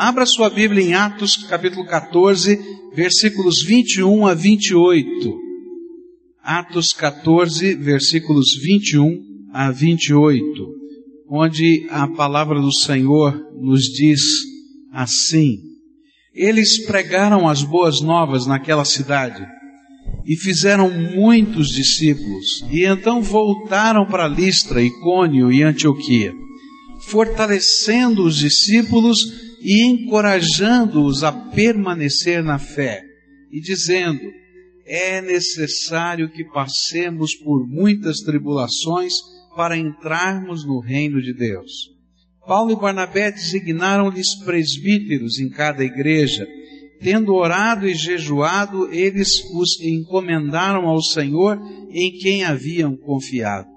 Abra sua Bíblia em Atos, capítulo 14, versículos 21 a 28. Atos 14, versículos 21 a 28, onde a palavra do Senhor nos diz assim: Eles pregaram as boas novas naquela cidade e fizeram muitos discípulos, e então voltaram para Listra, Icônio e Antioquia, fortalecendo os discípulos e encorajando-os a permanecer na fé, e dizendo: é necessário que passemos por muitas tribulações para entrarmos no reino de Deus. Paulo e Barnabé designaram-lhes presbíteros em cada igreja. Tendo orado e jejuado, eles os encomendaram ao Senhor em quem haviam confiado.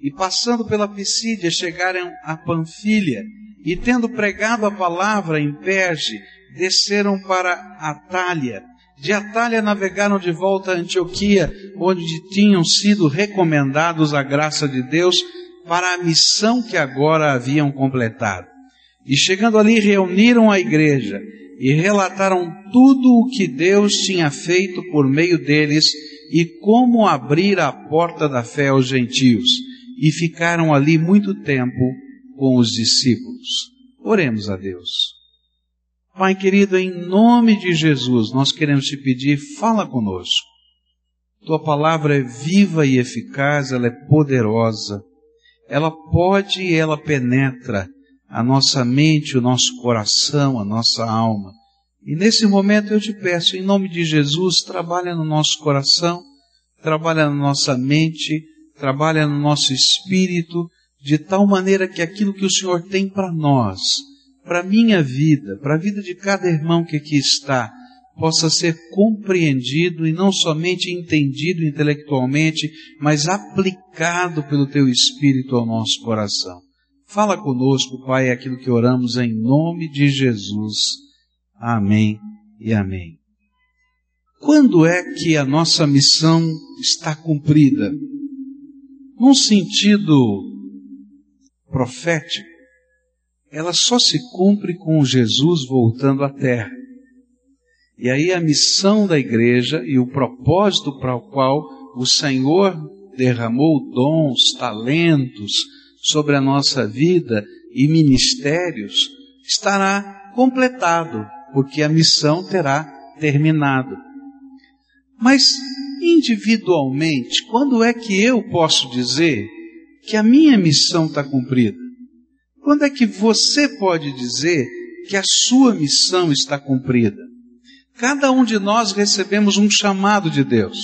E passando pela Pisídia, chegaram a Panfilha, e tendo pregado a palavra em Perge, desceram para Atália. De Atália navegaram de volta a Antioquia, onde tinham sido recomendados a graça de Deus para a missão que agora haviam completado. E chegando ali, reuniram a igreja e relataram tudo o que Deus tinha feito por meio deles e como abrir a porta da fé aos gentios. E ficaram ali muito tempo com os discípulos. Oremos a Deus. Pai querido, em nome de Jesus, nós queremos te pedir, fala conosco. Tua palavra é viva e eficaz, ela é poderosa. Ela pode e ela penetra a nossa mente, o nosso coração, a nossa alma. E nesse momento eu te peço, em nome de Jesus, trabalha no nosso coração, trabalha na nossa mente, trabalha no nosso espírito, de tal maneira que aquilo que o Senhor tem para nós, para a minha vida, para a vida de cada irmão que aqui está, possa ser compreendido e não somente entendido intelectualmente, mas aplicado pelo Teu Espírito ao nosso coração. Fala conosco, Pai, aquilo que oramos em nome de Jesus. Amém e amém. Quando é que a nossa missão está cumprida? Num sentido profético, ela só se cumpre com Jesus voltando à terra. E aí a missão da igreja e o propósito para o qual o Senhor derramou dons, talentos sobre a nossa vida e ministérios estará completado, porque a missão terá terminado. Mas individualmente, quando é que eu posso dizer que a minha missão está cumprida? Quando é que você pode dizer que a sua missão está cumprida? Cada um de nós recebemos um chamado de Deus.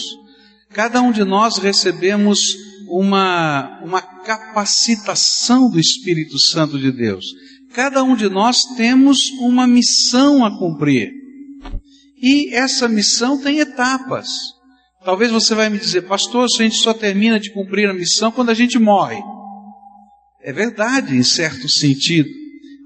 Cada um de nós recebemos uma, uma capacitação do Espírito Santo de Deus. Cada um de nós temos uma missão a cumprir. E essa missão tem etapas. Talvez você vai me dizer, pastor, a gente só termina de cumprir a missão quando a gente morre. É verdade, em certo sentido.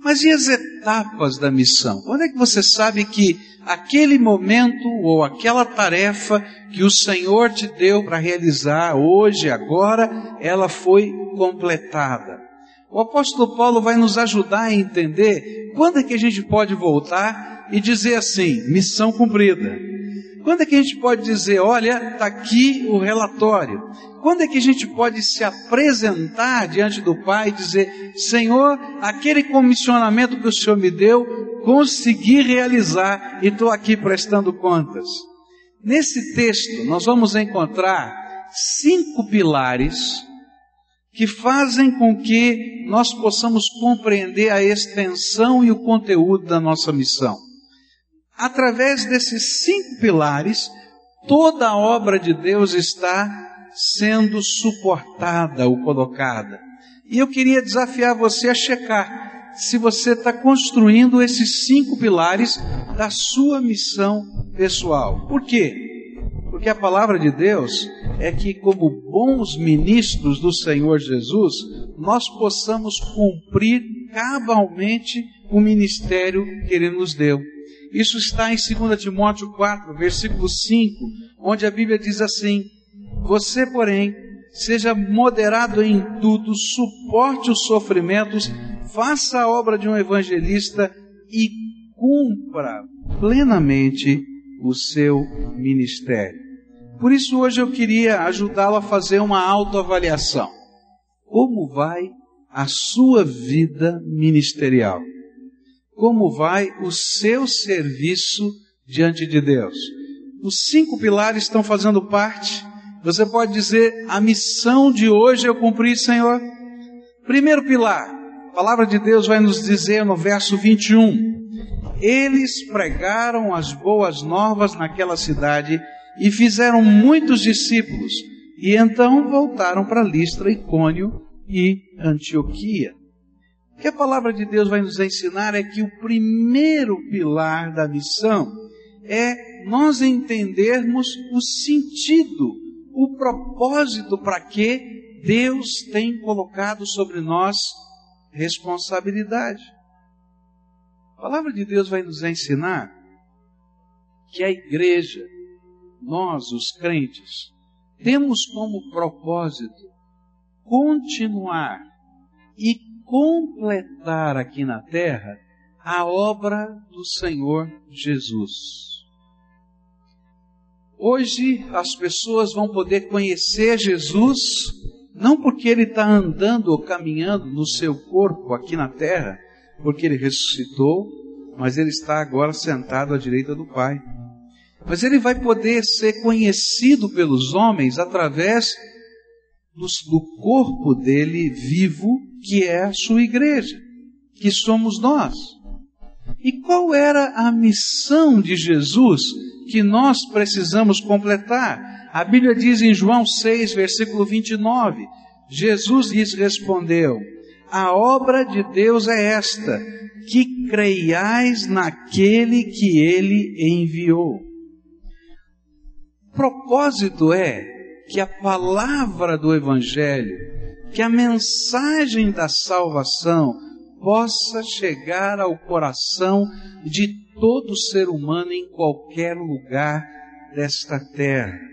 Mas e as etapas da missão? Quando é que você sabe que aquele momento ou aquela tarefa que o Senhor te deu para realizar hoje, agora, ela foi completada? O apóstolo Paulo vai nos ajudar a entender quando é que a gente pode voltar e dizer assim: missão cumprida. Quando é que a gente pode dizer, olha, está aqui o relatório? Quando é que a gente pode se apresentar diante do Pai e dizer, Senhor, aquele comissionamento que o Senhor me deu, consegui realizar e estou aqui prestando contas? Nesse texto, nós vamos encontrar cinco pilares que fazem com que nós possamos compreender a extensão e o conteúdo da nossa missão. Através desses cinco pilares, toda a obra de Deus está sendo suportada ou colocada. E eu queria desafiar você a checar se você está construindo esses cinco pilares da sua missão pessoal. Por quê? Porque a palavra de Deus é que, como bons ministros do Senhor Jesus, nós possamos cumprir cabalmente o ministério que Ele nos deu. Isso está em 2 Timóteo 4, versículo 5, onde a Bíblia diz assim: Você, porém, seja moderado em tudo, suporte os sofrimentos, faça a obra de um evangelista e cumpra plenamente o seu ministério. Por isso hoje eu queria ajudá-lo a fazer uma autoavaliação. Como vai a sua vida ministerial? Como vai o seu serviço diante de Deus? Os cinco pilares estão fazendo parte. Você pode dizer: a missão de hoje eu cumpri, Senhor. Primeiro pilar, a palavra de Deus vai nos dizer no verso 21. Eles pregaram as boas novas naquela cidade e fizeram muitos discípulos. E então voltaram para Listra, Icônio e Antioquia. O que a palavra de Deus vai nos ensinar é que o primeiro pilar da missão é nós entendermos o sentido, o propósito para que Deus tem colocado sobre nós responsabilidade. A palavra de Deus vai nos ensinar que a igreja, nós, os crentes, temos como propósito continuar e completar aqui na terra a obra do Senhor Jesus. Hoje as pessoas vão poder conhecer Jesus, não porque ele está andando ou caminhando no seu corpo aqui na terra, porque ele ressuscitou, mas ele está agora sentado à direita do Pai. Mas ele vai poder ser conhecido pelos homens através do, corpo dele vivo, que é a sua igreja, que somos nós. E qual era a missão de Jesus que nós precisamos completar? A Bíblia diz em João 6, versículo 29, Jesus lhes respondeu: a obra de Deus é esta, que creiais naquele que ele enviou. O propósito é que a palavra do Evangelho, que a mensagem da salvação possa chegar ao coração de todo ser humano em qualquer lugar desta terra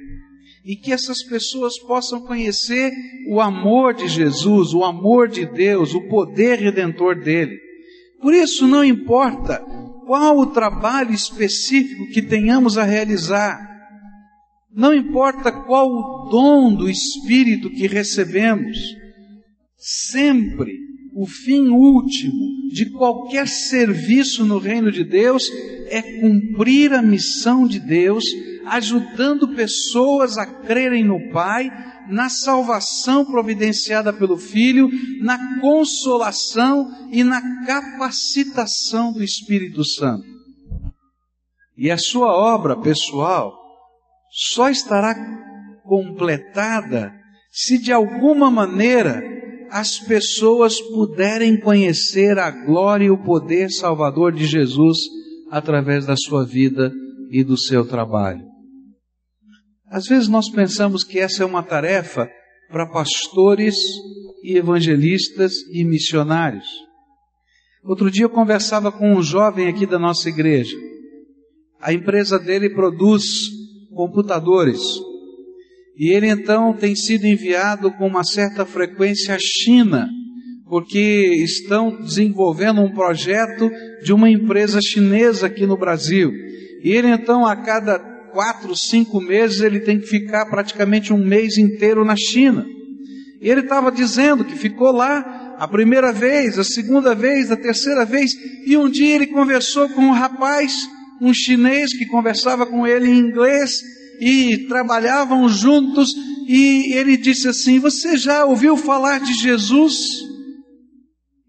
e que essas pessoas possam conhecer o amor de Jesus, o amor de Deus, o poder redentor dele. Por isso, não importa qual o trabalho específico que tenhamos a realizar, não importa qual o dom do Espírito que recebemos, sempre o fim último de qualquer serviço no reino de Deus é cumprir a missão de Deus ajudando pessoas a crerem no Pai, na salvação providenciada pelo Filho, na consolação e na capacitação do Espírito Santo. E a sua obra pessoal só estará completada se de alguma maneira as pessoas puderem conhecer a glória e o poder salvador de Jesus através da sua vida e do seu trabalho. Às vezes nós pensamos que essa é uma tarefa para pastores e evangelistas e missionários. Outro dia eu conversava com um jovem aqui da nossa igreja. A empresa dele produz computadores. E ele então tem sido enviado com uma certa frequência à China, porque estão desenvolvendo um projeto de uma empresa chinesa aqui no Brasil. E ele então, a cada quatro, cinco meses, ele tem que ficar praticamente um mês inteiro na China. E ele estava dizendo que ficou lá a primeira vez, a segunda vez, a terceira vez, e um dia ele conversou com um rapaz, um chinês que conversava com ele em inglês, e trabalhavam juntos, e ele disse assim: Você já ouviu falar de Jesus?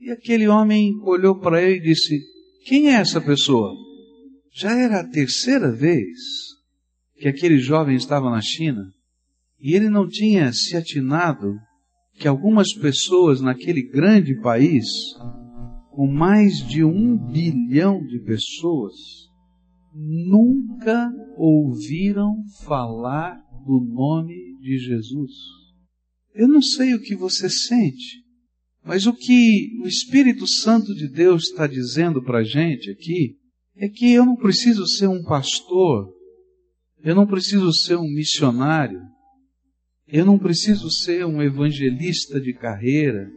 E aquele homem olhou para ele e disse: Quem é essa pessoa? Já era a terceira vez que aquele jovem estava na China e ele não tinha se atinado que algumas pessoas naquele grande país, com mais de um bilhão de pessoas, nunca ouviram falar do nome de Jesus. Eu não sei o que você sente, mas o que o Espírito Santo de Deus está dizendo para a gente aqui é que eu não preciso ser um pastor eu não preciso ser um missionário. Eu não preciso ser um evangelista de carreira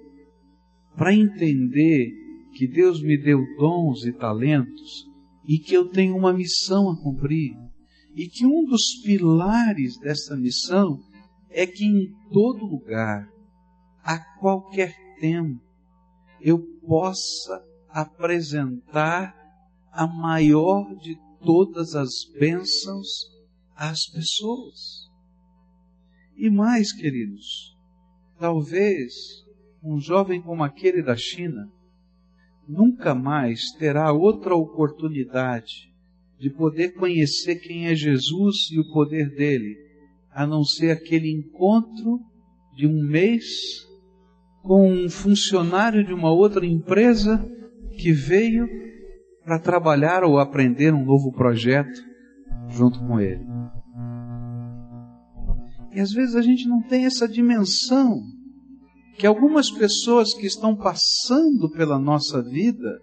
para entender que Deus me deu dons e talentos e que eu tenho uma missão a cumprir. E que um dos pilares dessa missão é que em todo lugar, a qualquer tempo, eu possa apresentar a maior de todas as bênçãos às pessoas. E mais, queridos, talvez um jovem como aquele da China nunca mais terá outra oportunidade de poder conhecer quem é Jesus e o poder dele, a não ser aquele encontro de um mês com um funcionário de uma outra empresa que veio para trabalhar ou aprender um novo projeto junto com ele. E às vezes a gente não tem essa dimensão que algumas pessoas que estão passando pela nossa vida,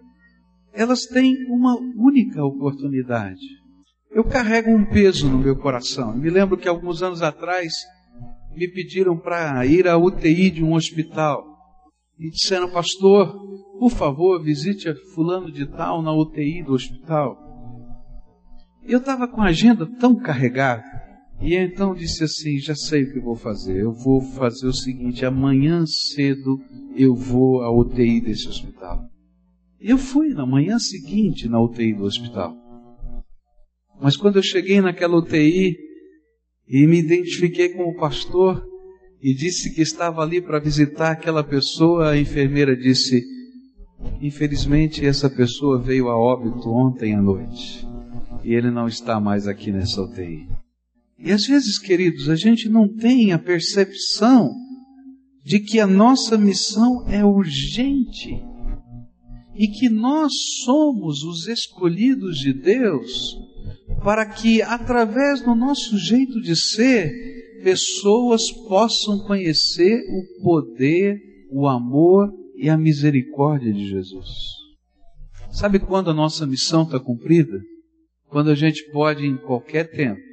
elas têm uma única oportunidade. Eu carrego um peso no meu coração. Eu me lembro que alguns anos atrás me pediram para ir à UTI de um hospital e disseram, pastor, por favor, visite a fulano de tal na UTI do hospital. Eu estava com a agenda tão carregada e então disse assim: já sei o que vou fazer. Eu vou fazer o seguinte: amanhã cedo eu vou à UTI desse hospital. Eu fui na manhã seguinte na UTI do hospital. Mas quando eu cheguei naquela UTI e me identifiquei com o pastor e disse que estava ali para visitar aquela pessoa, a enfermeira disse: Infelizmente, essa pessoa veio a óbito ontem à noite e ele não está mais aqui nessa UTI. E às vezes, queridos, a gente não tem a percepção de que a nossa missão é urgente e que nós somos os escolhidos de Deus para que, através do nosso jeito de ser, pessoas possam conhecer o poder, o amor e a misericórdia de Jesus. Sabe quando a nossa missão está cumprida? Quando a gente pode, em qualquer tempo,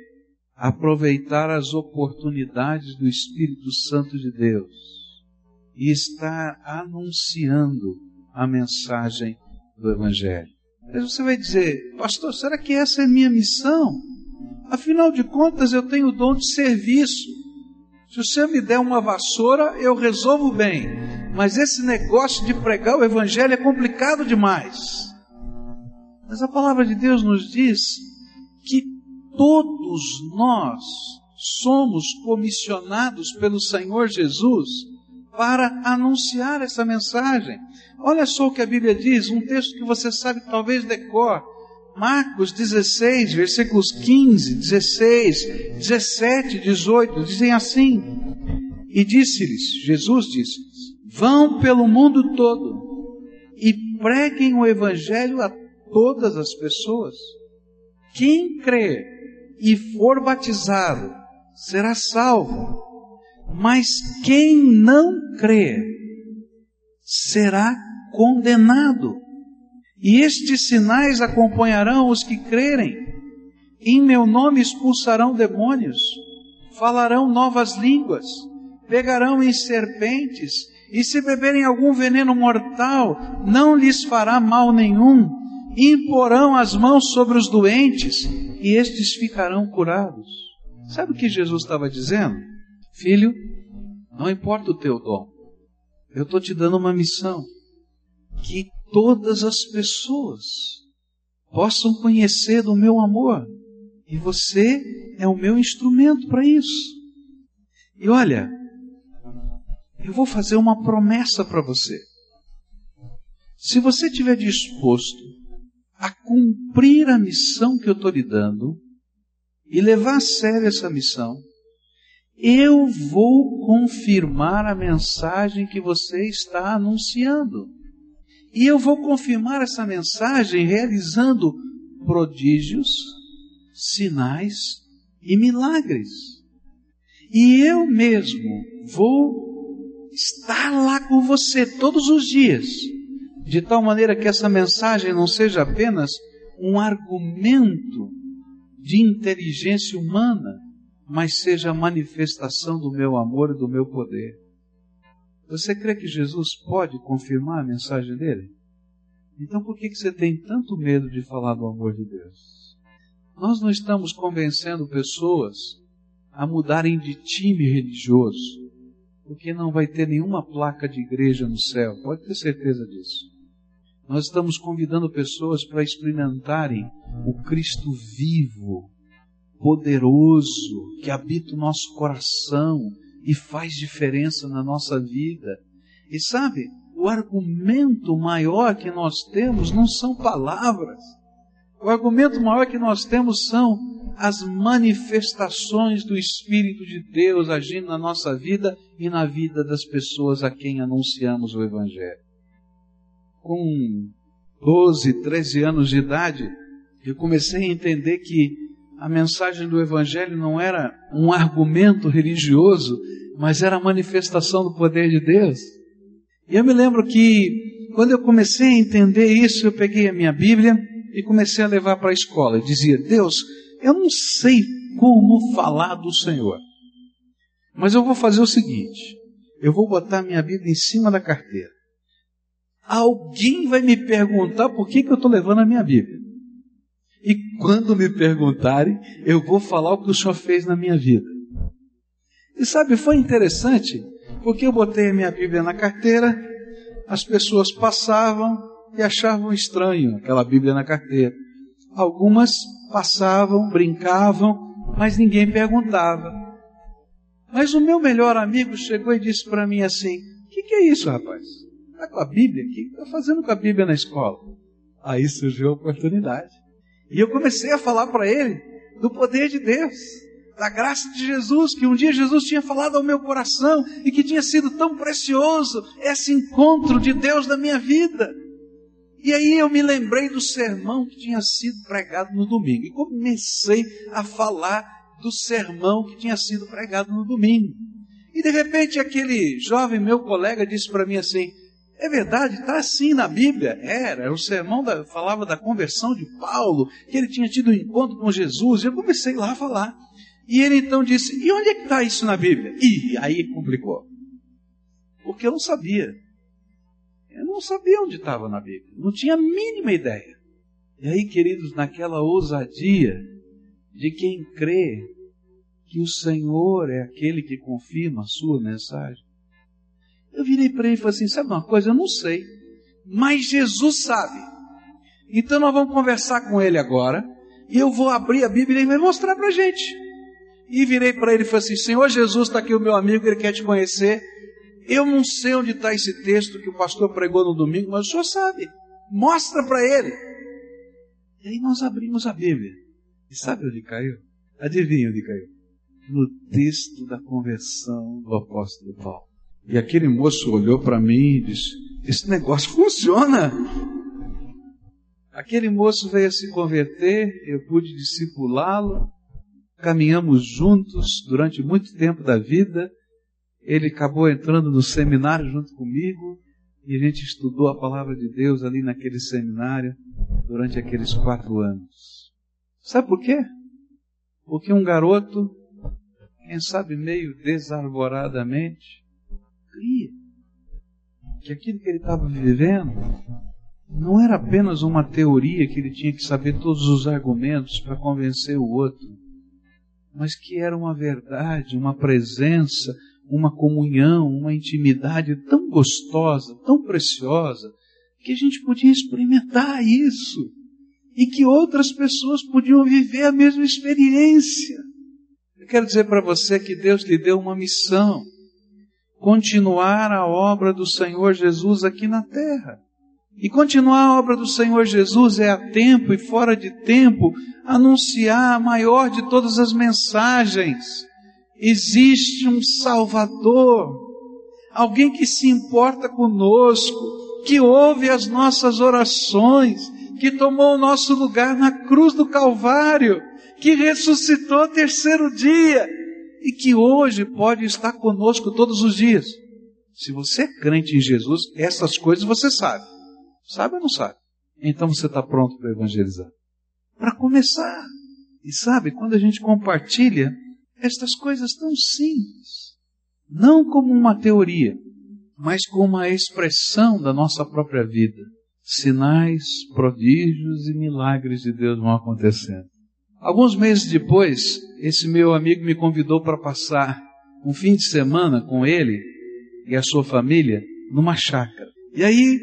aproveitar as oportunidades do Espírito Santo de Deus e estar anunciando a mensagem do Evangelho. Mas você vai dizer, pastor, será que essa é minha missão? Afinal de contas, eu tenho o dom de serviço. Se você me der uma vassoura, eu resolvo bem. Mas esse negócio de pregar o Evangelho é complicado demais. Mas a palavra de Deus nos diz que todos nós somos comissionados pelo Senhor Jesus para anunciar essa mensagem. Olha só o que a Bíblia diz, um texto que você sabe talvez decor. Marcos 16, versículos 15, 16, 17, 18, dizem assim: E disse-lhes, Jesus disse: Vão pelo mundo todo e preguem o evangelho a todas as pessoas. Quem crê e for batizado será salvo, mas quem não crê será condenado. E estes sinais acompanharão os que crerem. Em meu nome expulsarão demônios, falarão novas línguas, pegarão em serpentes, e se beberem algum veneno mortal, não lhes fará mal nenhum. Imporão as mãos sobre os doentes, e estes ficarão curados. Sabe o que Jesus estava dizendo? Filho, não importa o teu dom, eu estou te dando uma missão. Que todas as pessoas possam conhecer do meu amor. E você é o meu instrumento para isso. E olha, eu vou fazer uma promessa para você. Se você estiver disposto a cumprir a missão que eu estou lhe dando e levar a sério essa missão, eu vou confirmar a mensagem que você está anunciando. E eu vou confirmar essa mensagem realizando prodígios, sinais e milagres. E eu mesmo vou estar lá com você todos os dias de tal maneira que essa mensagem não seja apenas um argumento de inteligência humana, mas seja a manifestação do meu amor e do meu poder. Você crê que Jesus pode confirmar a mensagem dele? Então por que, que você tem tanto medo de falar do amor de Deus? Nós não estamos convencendo pessoas a mudarem de time religioso, porque não vai ter nenhuma placa de igreja no céu, pode ter certeza disso. Nós estamos convidando pessoas para experimentarem o Cristo vivo, poderoso, que habita o nosso coração e faz diferença na nossa vida. E sabe, o argumento maior que nós temos não são palavras. O argumento maior que nós temos são as manifestações do Espírito de Deus agindo na nossa vida e na vida das pessoas a quem anunciamos o Evangelho. Com 12, 13 anos de idade, eu comecei a entender que a mensagem do Evangelho não era um argumento religioso, mas era a manifestação do poder de Deus. E eu me lembro que, quando eu comecei a entender isso, eu peguei a minha Bíblia e comecei a levar para a escola. Eu dizia: Deus, eu não sei como falar do Senhor, mas eu vou fazer o seguinte: eu vou botar minha Bíblia em cima da carteira. Alguém vai me perguntar por que, que eu estou levando a minha Bíblia. E quando me perguntarem, eu vou falar o que o Senhor fez na minha vida. E sabe, foi interessante, porque eu botei a minha Bíblia na carteira, as pessoas passavam e achavam estranho aquela Bíblia na carteira. Algumas passavam, brincavam, mas ninguém perguntava. Mas o meu melhor amigo chegou e disse para mim assim: O que, que, é isso, rapaz? Está com a Bíblia aqui? Está fazendo com a Bíblia na escola? Aí surgiu a oportunidade. E eu comecei a falar para ele do poder de Deus da graça de Jesus, que um dia Jesus tinha falado ao meu coração e que tinha sido tão precioso esse encontro de Deus na minha vida. E aí eu me lembrei do sermão que tinha sido pregado no domingo e comecei a falar do sermão que tinha sido pregado no domingo. E de repente aquele jovem meu colega disse para mim assim: é verdade, está assim na Bíblia. Era, o sermão da, falava da conversão de Paulo, que ele tinha tido um encontro com Jesus. E eu comecei lá a falar. E ele então disse: E onde é que está isso na Bíblia? E aí complicou. Porque eu não sabia. Eu não sabia onde estava na Bíblia. Não tinha a mínima ideia. E aí, queridos, naquela ousadia de quem crê que o Senhor é aquele que confirma a sua mensagem, eu virei para ele e falei assim: sabe uma coisa? Eu não sei. Mas Jesus sabe. Então nós vamos conversar com ele agora. E eu vou abrir a Bíblia e ele vai mostrar para a gente. E virei para ele e falei assim: Senhor Jesus, está aqui o meu amigo, ele quer te conhecer. Eu não sei onde está esse texto que o pastor pregou no domingo, mas o senhor sabe. Mostra para ele. E aí nós abrimos a Bíblia. E sabe onde caiu? Adivinha onde caiu? No texto da conversão do apóstolo Paulo. E aquele moço olhou para mim e disse: Esse negócio funciona. Aquele moço veio a se converter, eu pude discipulá-lo, caminhamos juntos durante muito tempo da vida. Ele acabou entrando no seminário junto comigo e a gente estudou a palavra de Deus ali naquele seminário durante aqueles quatro anos. Sabe por quê? Porque um garoto, quem sabe meio desarvoradamente, cria que aquilo que ele estava vivendo não era apenas uma teoria que ele tinha que saber todos os argumentos para convencer o outro mas que era uma verdade, uma presença, uma comunhão, uma intimidade tão gostosa, tão preciosa, que a gente podia experimentar isso e que outras pessoas podiam viver a mesma experiência. Eu quero dizer para você que Deus lhe deu uma missão: continuar a obra do Senhor Jesus aqui na terra. E continuar a obra do Senhor Jesus é a tempo e fora de tempo anunciar a maior de todas as mensagens. Existe um Salvador, alguém que se importa conosco, que ouve as nossas orações, que tomou o nosso lugar na cruz do Calvário, que ressuscitou terceiro dia e que hoje pode estar conosco todos os dias. Se você é crente em Jesus, essas coisas você sabe. Sabe ou não sabe? Então você está pronto para evangelizar. Para começar. E sabe, quando a gente compartilha estas coisas tão simples, não como uma teoria, mas como uma expressão da nossa própria vida. sinais, prodígios e milagres de Deus vão acontecendo. Alguns meses depois, esse meu amigo me convidou para passar um fim de semana com ele e a sua família numa chácara. E aí,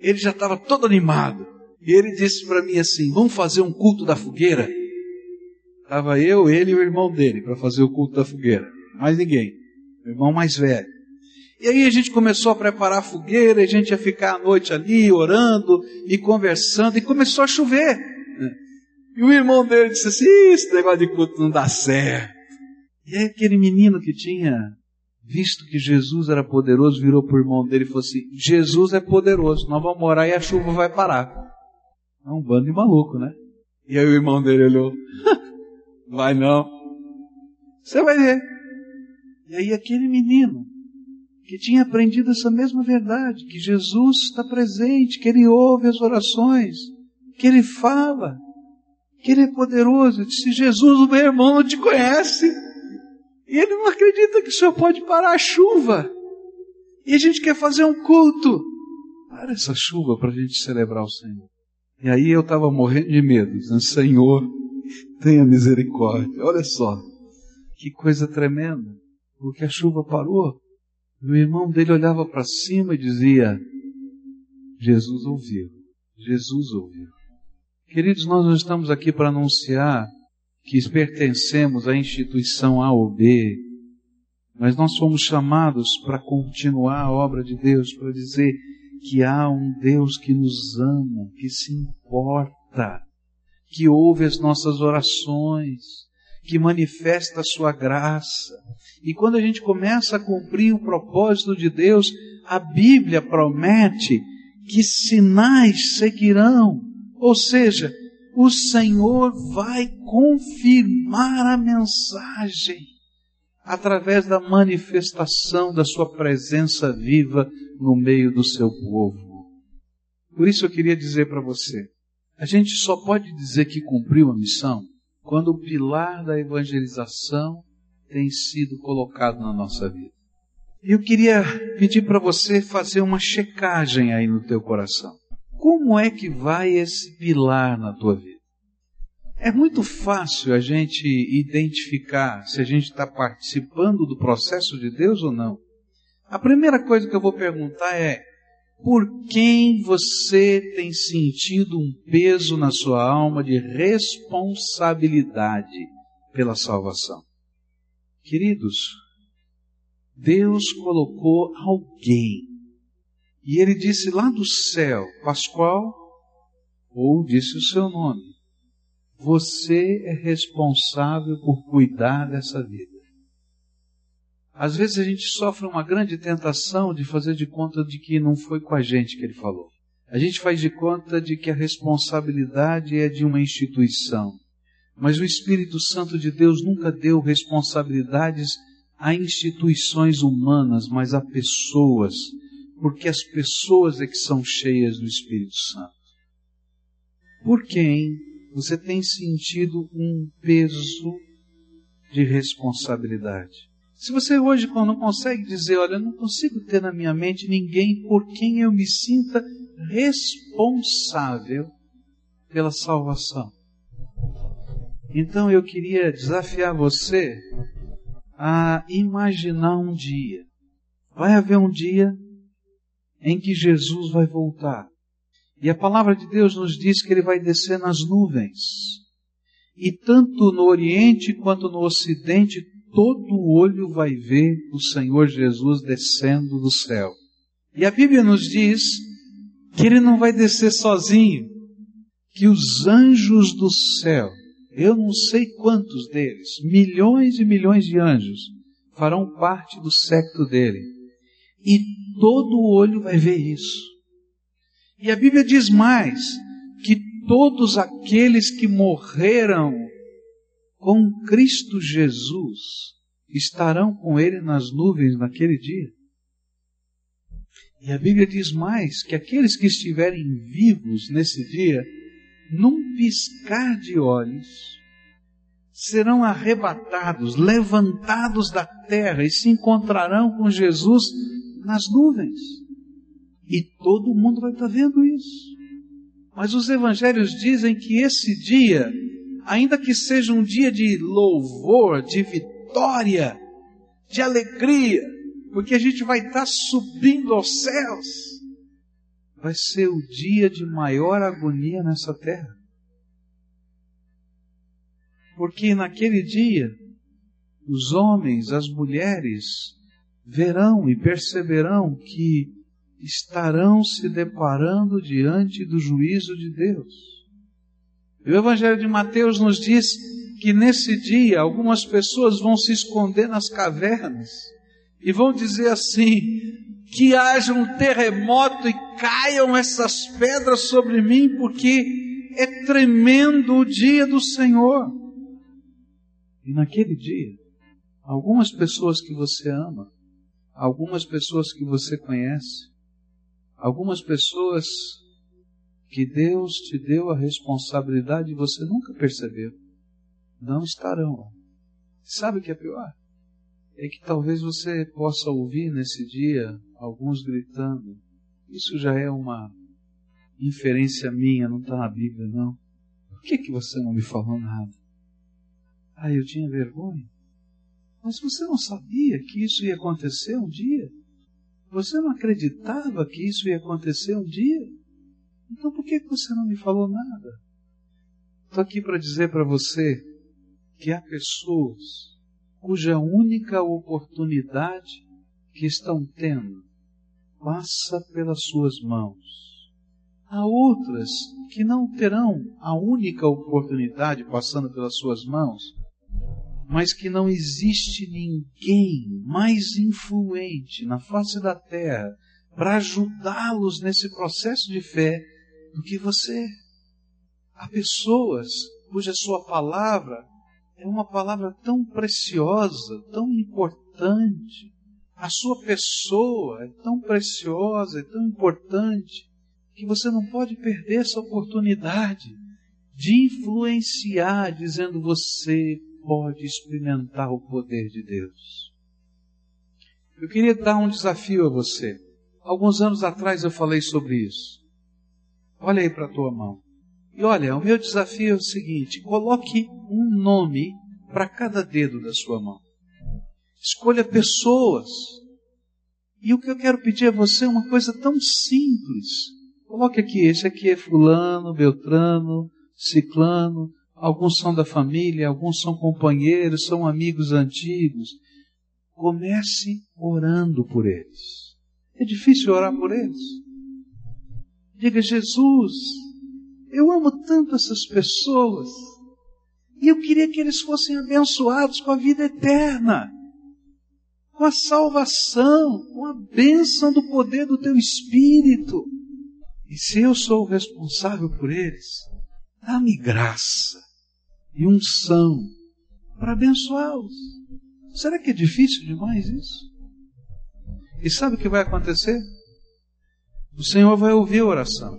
ele já estava todo animado. E ele disse para mim assim: Vamos fazer um culto da fogueira? Estava eu, ele e o irmão dele para fazer o culto da fogueira. Mais ninguém. O irmão mais velho. E aí a gente começou a preparar a fogueira, a gente ia ficar a noite ali orando e conversando, e começou a chover. E o irmão dele disse assim: esse negócio de culto não dá certo. E aí aquele menino que tinha visto que Jesus era poderoso, virou para o irmão dele e falou assim: Jesus é poderoso, nós vamos orar e a chuva vai parar. É um bando de maluco, né? E aí o irmão dele olhou: vai não. Você vai ver. E aí aquele menino que tinha aprendido essa mesma verdade, que Jesus está presente, que ele ouve as orações, que ele fala, que Ele é poderoso. Eu disse, Jesus, o meu irmão não te conhece. E ele não acredita que o Senhor pode parar a chuva. E a gente quer fazer um culto. Para essa chuva para a gente celebrar o Senhor. E aí eu estava morrendo de medo, dizendo, Senhor, tenha misericórdia. Olha só, que coisa tremenda. Porque a chuva parou. E o irmão dele olhava para cima e dizia, Jesus ouviu. Jesus ouviu. Queridos, nós não estamos aqui para anunciar que pertencemos à instituição A ou B, mas nós fomos chamados para continuar a obra de Deus, para dizer que há um Deus que nos ama, que se importa, que ouve as nossas orações, que manifesta a sua graça. E quando a gente começa a cumprir o propósito de Deus, a Bíblia promete que sinais seguirão. Ou seja, o Senhor vai confirmar a mensagem através da manifestação da sua presença viva no meio do seu povo. Por isso eu queria dizer para você, a gente só pode dizer que cumpriu a missão quando o pilar da evangelização tem sido colocado na nossa vida. Eu queria pedir para você fazer uma checagem aí no teu coração. Como é que vai esse pilar na tua vida? É muito fácil a gente identificar se a gente está participando do processo de Deus ou não. A primeira coisa que eu vou perguntar é: por quem você tem sentido um peso na sua alma de responsabilidade pela salvação? Queridos, Deus colocou alguém e ele disse lá do céu, Pascoal, ou disse o seu nome, você é responsável por cuidar dessa vida. Às vezes a gente sofre uma grande tentação de fazer de conta de que não foi com a gente que ele falou. A gente faz de conta de que a responsabilidade é de uma instituição. Mas o Espírito Santo de Deus nunca deu responsabilidades a instituições humanas, mas a pessoas porque as pessoas é que são cheias do Espírito Santo. Por quem você tem sentido um peso de responsabilidade? Se você hoje não consegue dizer, olha, eu não consigo ter na minha mente ninguém por quem eu me sinta responsável pela salvação. Então eu queria desafiar você a imaginar um dia. Vai haver um dia em que Jesus vai voltar. E a palavra de Deus nos diz que ele vai descer nas nuvens. E tanto no Oriente quanto no Ocidente, todo olho vai ver o Senhor Jesus descendo do céu. E a Bíblia nos diz que ele não vai descer sozinho, que os anjos do céu, eu não sei quantos deles, milhões e milhões de anjos, farão parte do secto dele. E todo olho vai ver isso. E a Bíblia diz mais: que todos aqueles que morreram com Cristo Jesus estarão com Ele nas nuvens naquele dia. E a Bíblia diz mais: que aqueles que estiverem vivos nesse dia, num piscar de olhos, serão arrebatados, levantados da terra e se encontrarão com Jesus nas nuvens. E todo mundo vai estar vendo isso. Mas os evangelhos dizem que esse dia, ainda que seja um dia de louvor, de vitória, de alegria, porque a gente vai estar subindo aos céus, vai ser o dia de maior agonia nessa terra. Porque naquele dia, os homens, as mulheres, verão e perceberão que estarão se deparando diante do juízo de Deus. E o Evangelho de Mateus nos diz que nesse dia algumas pessoas vão se esconder nas cavernas e vão dizer assim: que haja um terremoto e caiam essas pedras sobre mim, porque é tremendo o dia do Senhor. E naquele dia, algumas pessoas que você ama, algumas pessoas que você conhece, algumas pessoas que Deus te deu a responsabilidade e você nunca percebeu, não estarão. Sabe o que é pior? É que talvez você possa ouvir nesse dia alguns gritando. Isso já é uma inferência minha, não está na Bíblia, não. Por que, que você não me falou nada? Ah, eu tinha vergonha. Mas você não sabia que isso ia acontecer um dia? Você não acreditava que isso ia acontecer um dia? Então por que você não me falou nada? Estou aqui para dizer para você que há pessoas cuja única oportunidade que estão tendo passa pelas suas mãos. Há outras que não terão a única oportunidade passando pelas suas mãos, mas que não existe ninguém mais influente na face da terra para ajudá-los nesse processo de fé do que você. Há pessoas cuja sua palavra é uma palavra tão preciosa, tão importante. A sua pessoa é tão preciosa, é tão importante, que você não pode perder essa oportunidade de influenciar, dizendo você pode experimentar o poder de Deus. Eu queria dar um desafio a você. Alguns anos atrás eu falei sobre isso. Olha aí para a tua mão. E olha, o meu desafio é o seguinte: coloque um nome para cada dedo da sua mão. Escolha pessoas. E o que eu quero pedir a você é uma coisa tão simples. Coloque aqui, esse aqui é fulano, beltrano, ciclano, alguns são da família, alguns são companheiros, são amigos antigos. Comece orando por eles. É difícil orar por eles. Diga, Jesus, eu amo tanto essas pessoas. E eu queria que eles fossem abençoados com a vida eterna, com a salvação, com a bênção do poder do teu Espírito. E se eu sou o responsável por eles, dá-me graça e unção para abençoá-los. Será que é difícil demais isso? E sabe o que vai acontecer? O Senhor vai ouvir a oração,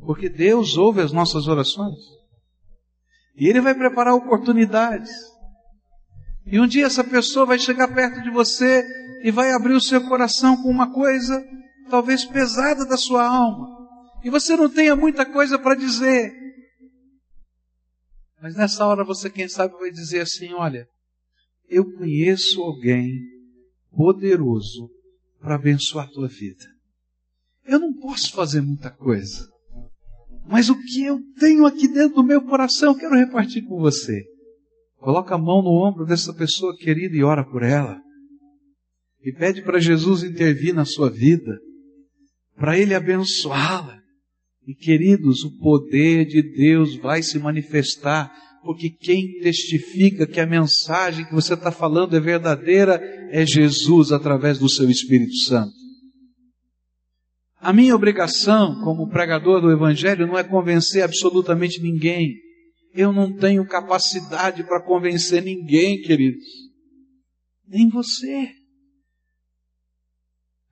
porque Deus ouve as nossas orações. E Ele vai preparar oportunidades. E um dia essa pessoa vai chegar perto de você e vai abrir o seu coração com uma coisa talvez pesada da sua alma. E você não tenha muita coisa para dizer. Mas nessa hora você, quem sabe, vai dizer assim: Olha, eu conheço alguém poderoso para abençoar a tua vida. Eu não posso fazer muita coisa, mas o que eu tenho aqui dentro do meu coração, eu quero repartir com você. Coloca a mão no ombro dessa pessoa querida e ora por ela. E pede para Jesus intervir na sua vida, para Ele abençoá-la. E queridos, o poder de Deus vai se manifestar, porque quem testifica que a mensagem que você está falando é verdadeira é Jesus através do seu Espírito Santo. A minha obrigação como pregador do Evangelho não é convencer absolutamente ninguém. Eu não tenho capacidade para convencer ninguém, queridos. Nem você.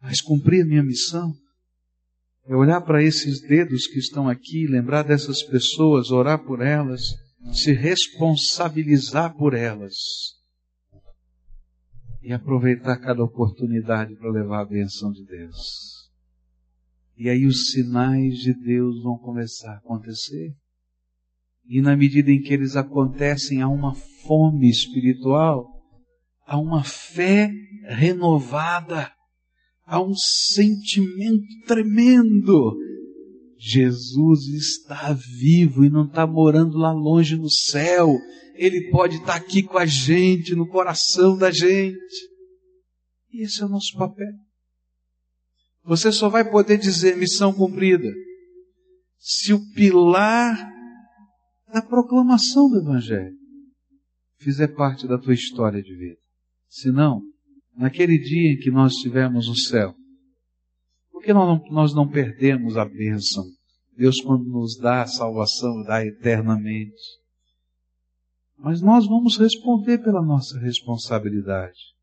Mas cumprir minha missão é olhar para esses dedos que estão aqui, lembrar dessas pessoas, orar por elas, se responsabilizar por elas e aproveitar cada oportunidade para levar a benção de Deus. E aí os sinais de Deus vão começar a acontecer. E na medida em que eles acontecem, há uma fome espiritual, há uma fé renovada, há um sentimento tremendo. Jesus está vivo e não está morando lá longe no céu. Ele pode estar aqui com a gente, no coração da gente. E esse é o nosso papel. Você só vai poder dizer missão cumprida se o pilar da proclamação do Evangelho fizer parte da tua história de vida. Se não, naquele dia em que nós estivermos no céu, por que nós não, nós não perdemos a bênção? Deus, quando nos dá a salvação, dá eternamente. Mas nós vamos responder pela nossa responsabilidade.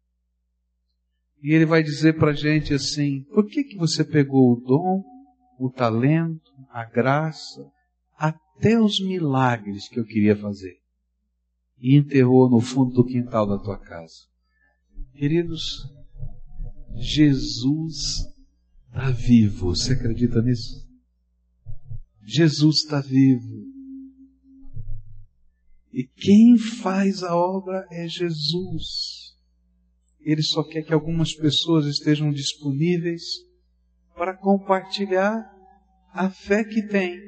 E ele vai dizer para a gente assim: por que, que você pegou o dom, o talento, a graça, até os milagres que eu queria fazer e enterrou no fundo do quintal da tua casa? Queridos, Jesus está vivo. Você acredita nisso? Jesus está vivo. E quem faz a obra é Jesus. Ele só quer que algumas pessoas estejam disponíveis para compartilhar a fé que tem,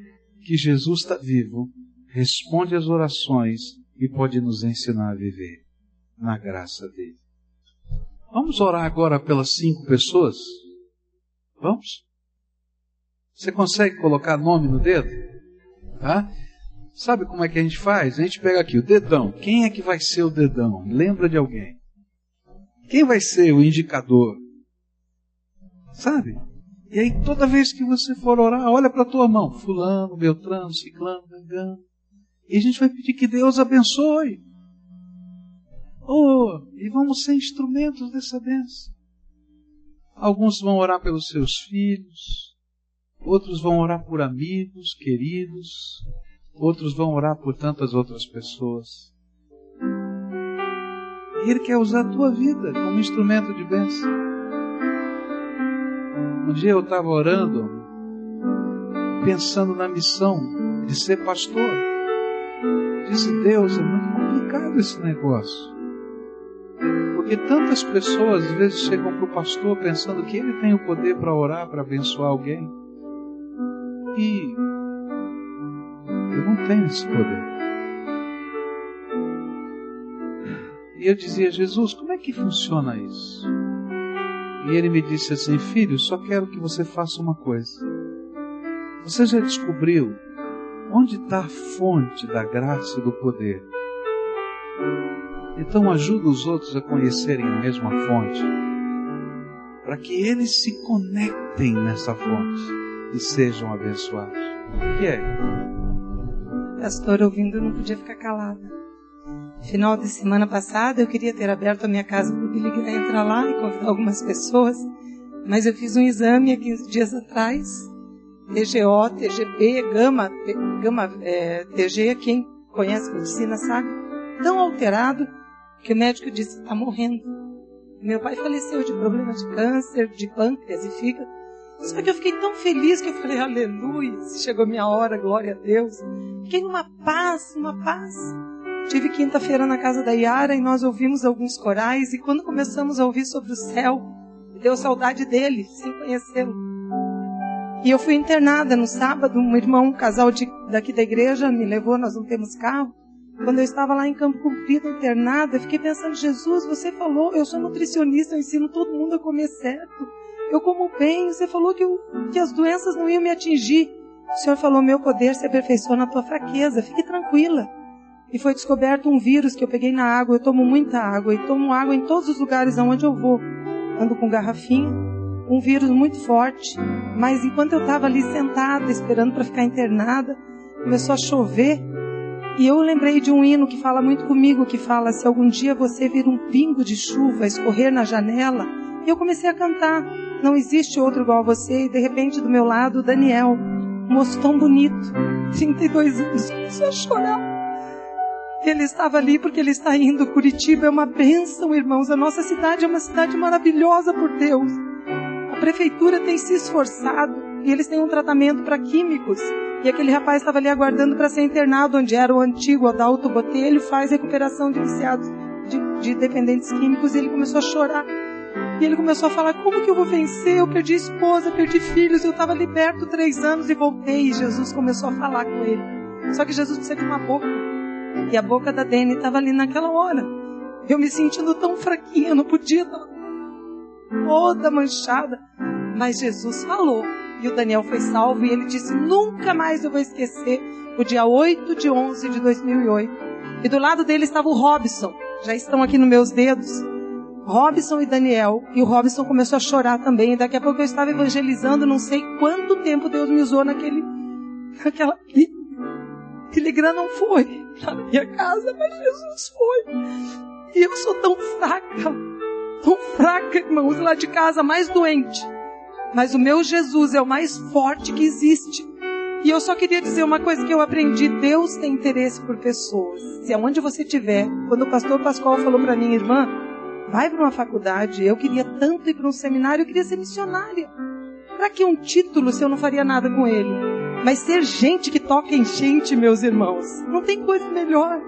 que Jesus está vivo, responde às orações e pode nos ensinar a viver na graça dele. Vamos orar agora pelas cinco pessoas? Vamos? Você consegue colocar nome no dedo? Tá? Sabe como é que a gente faz? A gente pega aqui o dedão. Quem é que vai ser o dedão? Lembra de alguém? Quem vai ser o indicador? Sabe? E aí toda vez que você for orar, olha para a tua mão, fulano, beltrano, ciclano, vengano. E a gente vai pedir que Deus abençoe. Oh, e vamos ser instrumentos dessa bênção. Alguns vão orar pelos seus filhos, outros vão orar por amigos, queridos, outros vão orar por tantas outras pessoas. Ele quer usar a tua vida como instrumento de bênção. Um dia eu estava orando, pensando na missão de ser pastor. Disse, Deus, é muito complicado esse negócio. Porque tantas pessoas às vezes chegam para o pastor pensando que ele tem o poder para orar, para abençoar alguém. E eu não tenho esse poder. E eu dizia, Jesus, como é que funciona isso? E ele me disse assim, filho, só quero que você faça uma coisa. Você já descobriu onde está a fonte da graça e do poder? Então ajuda os outros a conhecerem a mesma fonte, para que eles se conectem nessa fonte e sejam abençoados. O que é? Pastor, ouvindo, não podia ficar calada. Final de semana passada eu queria ter aberto a minha casa para o Billy Graham entrar lá e convidar algumas pessoas, mas eu fiz um exame há 15 dias atrás, TGO, TGB, Gama, Gama é, TG, quem conhece medicina sabe, tão alterado que o médico disse está morrendo. Meu pai faleceu de problema de câncer, de pâncreas e fígado. Só que eu fiquei tão feliz que eu falei, aleluia, chegou minha hora, glória a Deus. Fiquei numa paz, numa paz. Tive quinta-feira na casa da Yara e nós ouvimos alguns corais e quando começamos a ouvir sobre o céu, deu saudade dele, sem conhecê-lo. E eu fui internada no sábado, um irmão, um casal de, daqui da igreja me levou, nós não temos carro. Quando eu estava lá em Campo Comprido, internada, eu fiquei pensando, Jesus, você falou, eu sou nutricionista, eu ensino todo mundo a comer certo. Eu como bem, você falou que, eu, que as doenças não iam me atingir. O Senhor falou, meu poder se aperfeiçoa na tua fraqueza, fique tranquila e foi descoberto um vírus que eu peguei na água. Eu tomo muita água e tomo água em todos os lugares aonde eu vou. Ando com garrafinha, um vírus muito forte. Mas enquanto eu estava ali sentada, esperando para ficar internada, começou a chover. E eu lembrei de um hino que fala muito comigo, que fala: se algum dia você vir um pingo de chuva escorrer na janela. E eu comecei a cantar. Não existe outro igual a você. E de repente, do meu lado, Daniel, um moço tão bonito, 32 anos, começou a chorar. Ele estava ali porque ele está indo. Curitiba é uma bênção, irmãos. A nossa cidade é uma cidade maravilhosa por Deus. A prefeitura tem se esforçado. e eles têm um tratamento para químicos. E aquele rapaz estava ali aguardando para ser internado, onde era o antigo Adalto Botelho, faz recuperação de viciados, de, de dependentes químicos, e ele começou a chorar. E ele começou a falar: Como que eu vou vencer? Eu perdi esposa, perdi filhos, eu estava liberto três anos e voltei. E Jesus começou a falar com ele. Só que Jesus precisa de uma boca. E a boca da Dani estava ali naquela hora. Eu me sentindo tão fraquinha, não podia, toda manchada. Mas Jesus falou. E o Daniel foi salvo e ele disse: Nunca mais eu vou esquecer o dia 8 de 11 de 2008. E do lado dele estava o Robson. Já estão aqui nos meus dedos. Robson e Daniel. E o Robson começou a chorar também. E daqui a pouco eu estava evangelizando, não sei quanto tempo Deus me usou naquele. naquela. Telegram não foi na minha casa, mas Jesus foi. E eu sou tão fraca, tão fraca, irmãos, lá de casa, mais doente. Mas o meu Jesus é o mais forte que existe. E eu só queria dizer uma coisa que eu aprendi: Deus tem interesse por pessoas. Se aonde você estiver, quando o pastor Pascoal falou para mim, irmã, vai para uma faculdade, eu queria tanto ir para um seminário, eu queria ser missionária. Para que um título se eu não faria nada com ele? Mas ser gente que toca em gente, meus irmãos, não tem coisa melhor.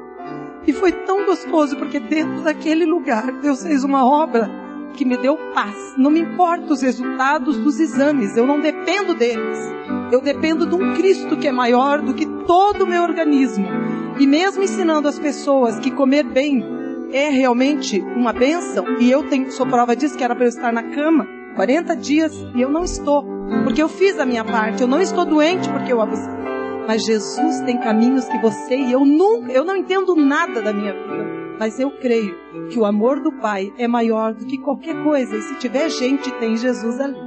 E foi tão gostoso, porque dentro daquele lugar, Deus fez uma obra que me deu paz. Não me importa os resultados dos exames, eu não dependo deles. Eu dependo de um Cristo que é maior do que todo o meu organismo. E mesmo ensinando as pessoas que comer bem é realmente uma bênção, e eu tenho, sou prova disso, que era para eu estar na cama 40 dias e eu não estou, porque eu fiz a minha parte, eu não estou doente porque eu abusei. Mas Jesus tem caminhos que você e eu nunca, eu não entendo nada da minha vida, mas eu creio que o amor do Pai é maior do que qualquer coisa, e se tiver gente, tem Jesus ali.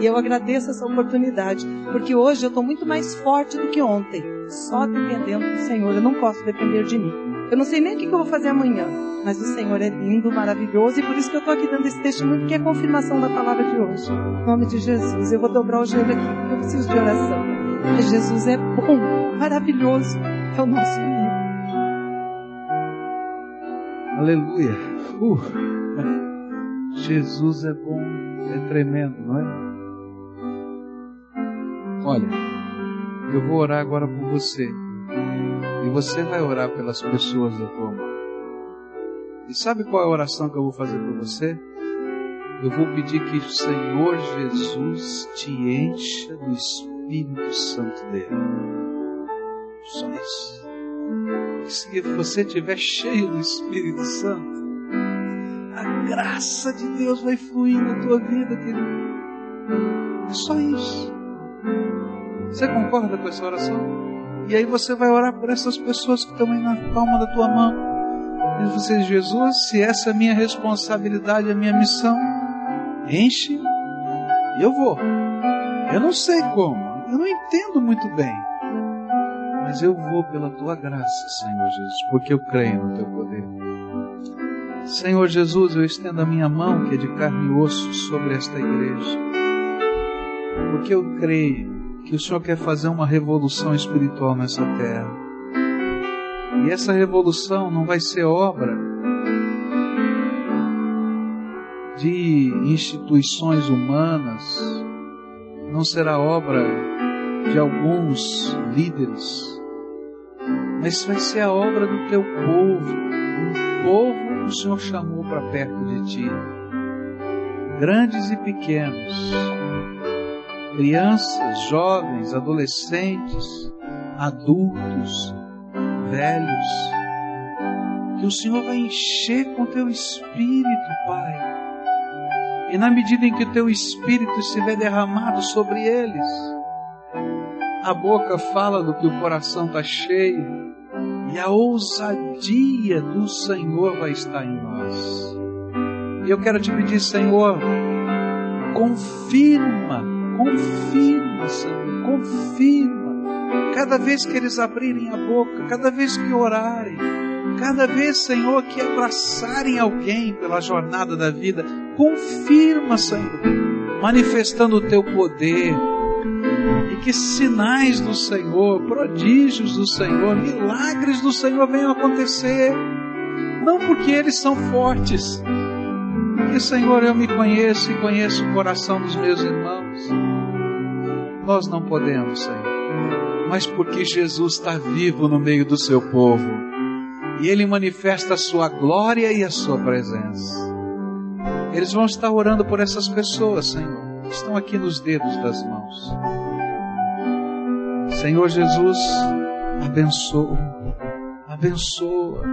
E eu agradeço essa oportunidade, porque hoje eu estou muito mais forte do que ontem, só dependendo do Senhor, eu não posso depender de mim. Eu não sei nem o que eu vou fazer amanhã, mas o Senhor é lindo, maravilhoso, e por isso que eu estou aqui dando esse testemunho, que é a confirmação da palavra de hoje. Em nome de Jesus, eu vou dobrar o joelho aqui, porque eu preciso de oração. Mas Jesus é bom, maravilhoso, é o nosso amigo. Aleluia. Uh. Jesus é bom, é tremendo, não é? Olha, eu vou orar agora por você. E você vai orar pelas pessoas da tua mão. E sabe qual é a oração que eu vou fazer por você? Eu vou pedir que o Senhor Jesus te encha do Espírito Santo dele. Só isso. Se você estiver cheio do Espírito Santo, a graça de Deus vai fluir na tua vida, querido. É só isso. Você concorda com essa oração? E aí você vai orar por essas pessoas que estão aí na palma da tua mão. E você, Jesus, se essa é a minha responsabilidade, a minha missão, enche, eu vou. Eu não sei como, eu não entendo muito bem. Mas eu vou pela tua graça, Senhor Jesus, porque eu creio no teu poder. Senhor Jesus, eu estendo a minha mão, que é de carne e osso, sobre esta igreja. Porque eu creio que o Senhor quer fazer uma revolução espiritual nessa terra. E essa revolução não vai ser obra de instituições humanas, não será obra de alguns líderes, mas vai ser a obra do teu povo, um povo que o Senhor chamou para perto de ti, grandes e pequenos crianças, jovens, adolescentes, adultos, velhos, que o Senhor vai encher com teu espírito, Pai. E na medida em que o teu espírito estiver derramado sobre eles, a boca fala do que o coração está cheio, e a ousadia do Senhor vai estar em nós. E eu quero te pedir, Senhor, confirma Confirma, Senhor, confirma. Cada vez que eles abrirem a boca, cada vez que orarem, cada vez, Senhor, que abraçarem alguém pela jornada da vida, confirma, Senhor, manifestando o teu poder. E que sinais do Senhor, prodígios do Senhor, milagres do Senhor venham acontecer. Não porque eles são fortes, porque, Senhor, eu me conheço e conheço o coração dos meus irmãos. nós não podemos, Senhor, mas porque Jesus está vivo no meio do seu povo e ele manifesta a sua glória e a sua presença. Eles vão estar orando por essas pessoas, Senhor, que estão aqui nos dedos das mãos. Senhor Jesus, abençoa, abençoa,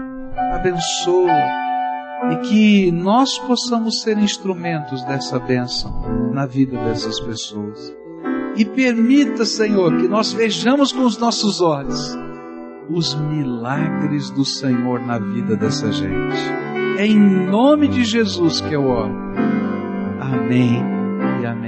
abençoa e que nós possamos ser instrumentos dessa bênção na vida dessas pessoas. E permita, Senhor, que nós vejamos com os nossos olhos os milagres do Senhor na vida dessa gente. É em nome de Jesus que eu oro. Amém e amém.